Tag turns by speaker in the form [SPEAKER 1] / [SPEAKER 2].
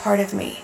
[SPEAKER 1] part of me.